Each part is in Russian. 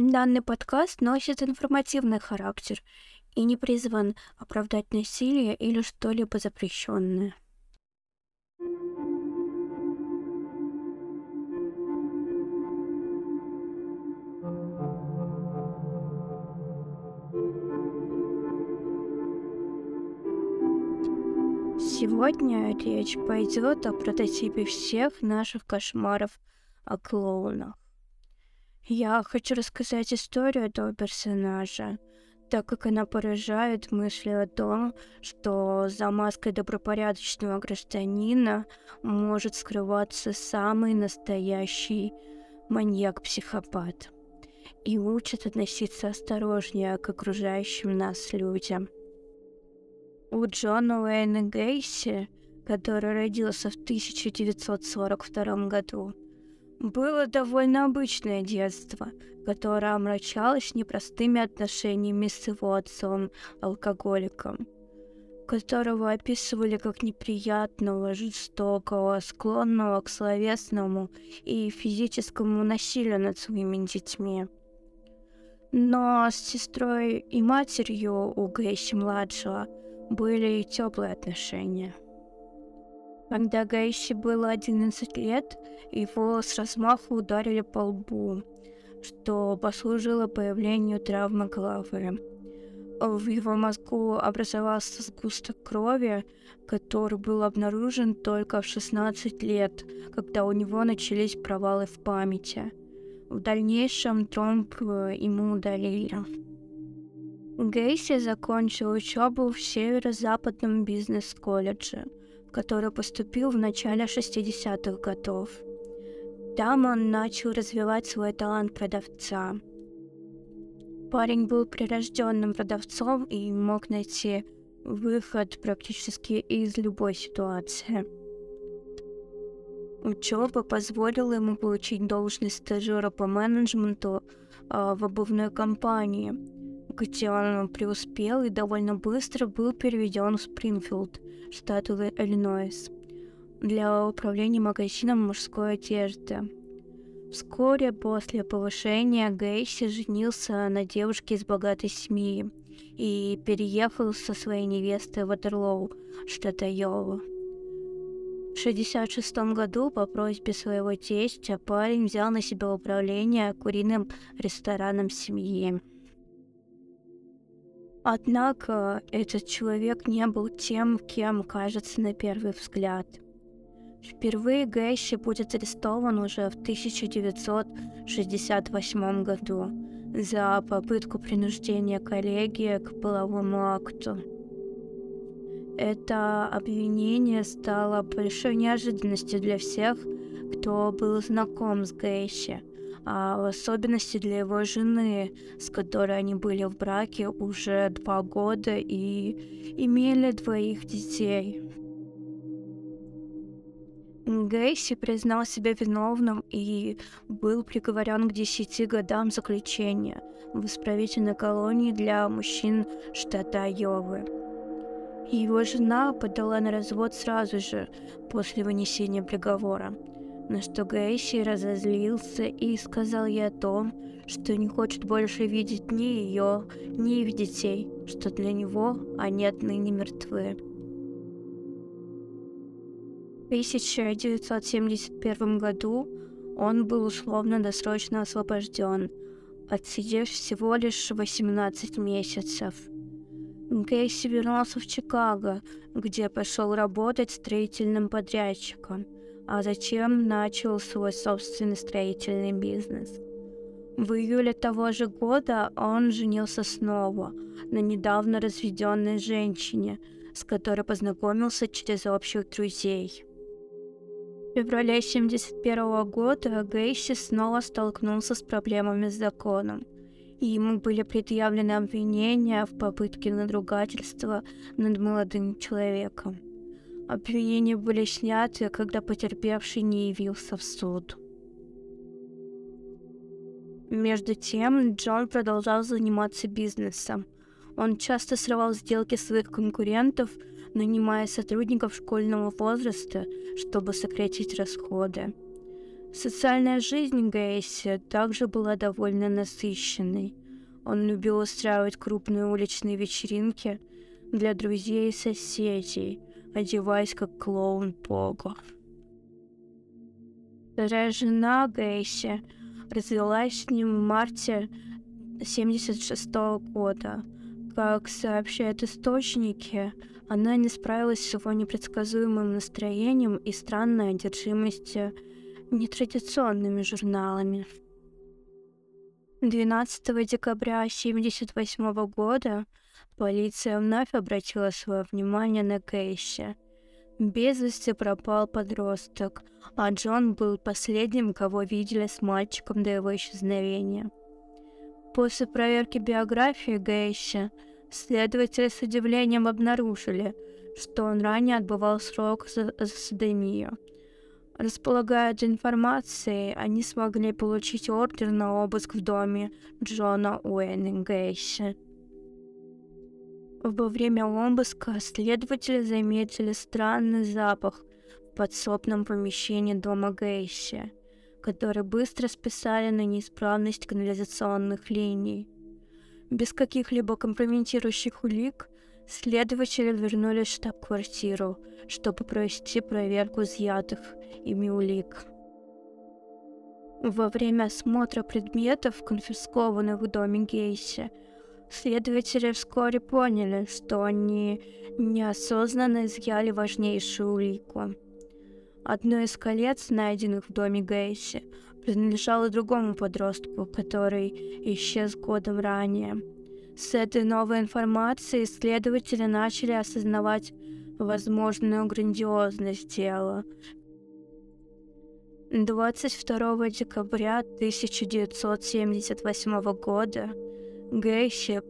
Данный подкаст носит информативный характер и не призван оправдать насилие или что-либо запрещенное. Сегодня речь пойдет о прототипе всех наших кошмаров о клоунах. Я хочу рассказать историю этого персонажа, так как она поражает мысли о том, что за маской добропорядочного гражданина может скрываться самый настоящий маньяк-психопат и учит относиться осторожнее к окружающим нас людям. У Джона Уэйна Гейси, который родился в 1942 году, было довольно обычное детство, которое омрачалось непростыми отношениями с его отцом, алкоголиком, которого описывали как неприятного, жестокого, склонного к словесному и физическому насилию над своими детьми. Но с сестрой и матерью у Гейси-младшего были теплые отношения – когда Гайси было 11 лет, его с размаху ударили по лбу, что послужило появлению травмы головы. В его мозгу образовался сгусток крови, который был обнаружен только в 16 лет, когда у него начались провалы в памяти. В дальнейшем тромб ему удалили. Гейси закончил учебу в северо-западном бизнес-колледже – который поступил в начале 60-х годов. Там он начал развивать свой талант продавца. Парень был прирожденным продавцом и мог найти выход практически из любой ситуации. Учеба позволила ему получить должность стажера по менеджменту э, в обувной компании, где он преуспел и довольно быстро был переведен в Спрингфилд, штат Иллинойс, для управления магазином мужской одежды. Вскоре после повышения Гейси женился на девушке из богатой семьи и переехал со своей невестой в Ватерлоу, штат Айова. В 1966 году по просьбе своего тестя парень взял на себя управление куриным рестораном семьи. Однако этот человек не был тем, кем кажется на первый взгляд. Впервые Гэйси будет арестован уже в 1968 году за попытку принуждения коллеги к половому акту. Это обвинение стало большой неожиданностью для всех, кто был знаком с Гейси, а в особенности для его жены, с которой они были в браке уже два года и имели двоих детей. Гейси признал себя виновным и был приговорен к десяти годам заключения в исправительной колонии для мужчин штата Айовы. Его жена подала на развод сразу же после вынесения приговора – на что Гейси разозлился и сказал ей о том, что не хочет больше видеть ни ее, ни их детей, что для него они отныне мертвы. В 1971 году он был условно-досрочно освобожден, отсидев всего лишь 18 месяцев. Гейси вернулся в Чикаго, где пошел работать строительным подрядчиком – а затем начал свой собственный строительный бизнес. В июле того же года он женился снова на недавно разведенной женщине, с которой познакомился через общих друзей. В феврале 1971 года Гейси снова столкнулся с проблемами с законом, и ему были предъявлены обвинения в попытке надругательства над молодым человеком. Обвинения были сняты, когда потерпевший не явился в суд. Между тем, Джон продолжал заниматься бизнесом. Он часто срывал сделки своих конкурентов, нанимая сотрудников школьного возраста, чтобы сократить расходы. Социальная жизнь Гейси также была довольно насыщенной. Он любил устраивать крупные уличные вечеринки для друзей и соседей, одеваясь как клоун Пого. Вторая жена Гейси развелась с ним в марте 1976 года. Как сообщают источники, она не справилась с его непредсказуемым настроением и странной одержимостью нетрадиционными журналами. 12 декабря 1978 года полиция вновь обратила свое внимание на Кейси. Без вести пропал подросток, а Джон был последним, кого видели с мальчиком до его исчезновения. После проверки биографии Гейси следователи с удивлением обнаружили, что он ранее отбывал срок за, за садомию – Располагая информацией, они смогли получить ордер на обыск в доме Джона Уэйнингейси. Во время обыска следователи заметили странный запах в подсобном помещении дома Гейси, который быстро списали на неисправность канализационных линий. Без каких-либо компрометирующих улик Следователи вернулись в штаб-квартиру, чтобы провести проверку изъятых ими улик. Во время осмотра предметов, конфискованных в доме Гейси, следователи вскоре поняли, что они неосознанно изъяли важнейшую улику. Одно из колец, найденных в доме Гейси, принадлежало другому подростку, который исчез годом ранее – с этой новой информацией исследователи начали осознавать возможную грандиозность дела. 22 декабря 1978 года Гейси,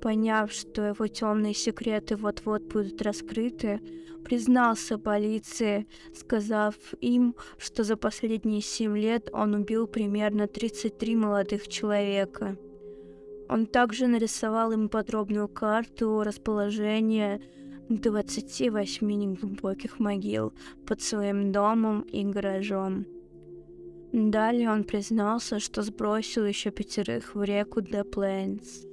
поняв, что его темные секреты вот-вот будут раскрыты, признался полиции, сказав им, что за последние семь лет он убил примерно 33 молодых человека. Он также нарисовал им подробную карту расположения 28 неглубоких могил под своим домом и гаражом. Далее он признался, что сбросил еще пятерых в реку Де Плейнс.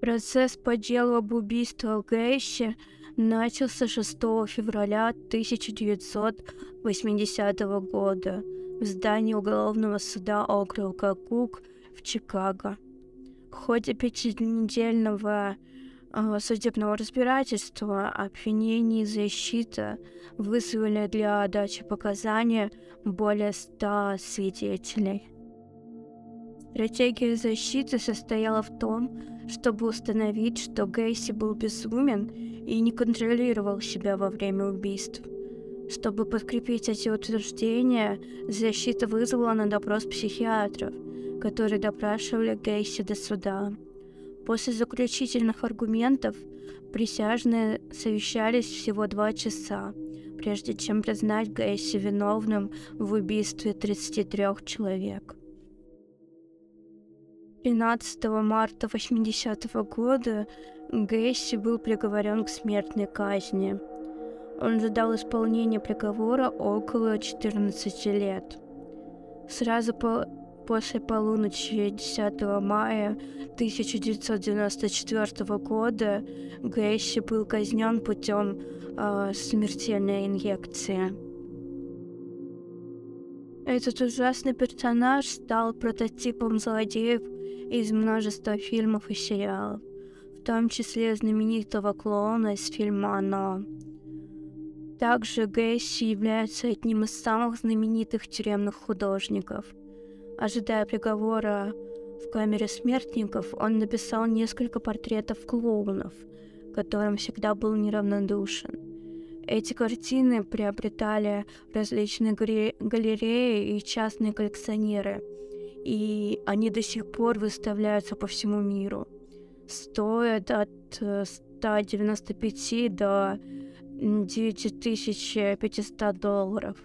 Процесс по делу об убийстве Гейши начался 6 февраля 1980 года в здании уголовного суда округа Кук в Чикаго. В ходе пятинедельного судебного разбирательства обвинение и защита вызвали для дачи показания более ста свидетелей. Стратегия защиты состояла в том, чтобы установить, что Гейси был безумен и не контролировал себя во время убийств. Чтобы подкрепить эти утверждения, защита вызвала на допрос психиатров – которые допрашивали Гейси до суда. После заключительных аргументов присяжные совещались всего два часа, прежде чем признать Гейси виновным в убийстве 33 человек. 13 марта 80 -го года Гейси был приговорен к смертной казни. Он ждал исполнения приговора около 14 лет. Сразу по После полуночи 10 мая 1994 года Гейси был казнен путем э, смертельной инъекции. Этот ужасный персонаж стал прототипом злодеев из множества фильмов и сериалов, в том числе знаменитого клоуна из фильма «Оно». Также Гейси является одним из самых знаменитых тюремных художников – Ожидая приговора в камере смертников, он написал несколько портретов клоунов, которым всегда был неравнодушен. Эти картины приобретали различные галереи и частные коллекционеры, и они до сих пор выставляются по всему миру. Стоят от 195 э, до 9500 долларов.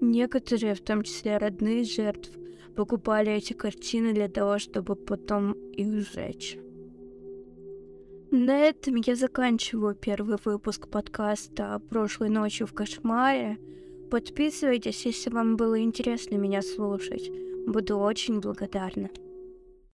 Некоторые, в том числе родные жертв, покупали эти картины для того, чтобы потом их сжечь. На этом я заканчиваю первый выпуск подкаста «Прошлой ночью в кошмаре». Подписывайтесь, если вам было интересно меня слушать. Буду очень благодарна.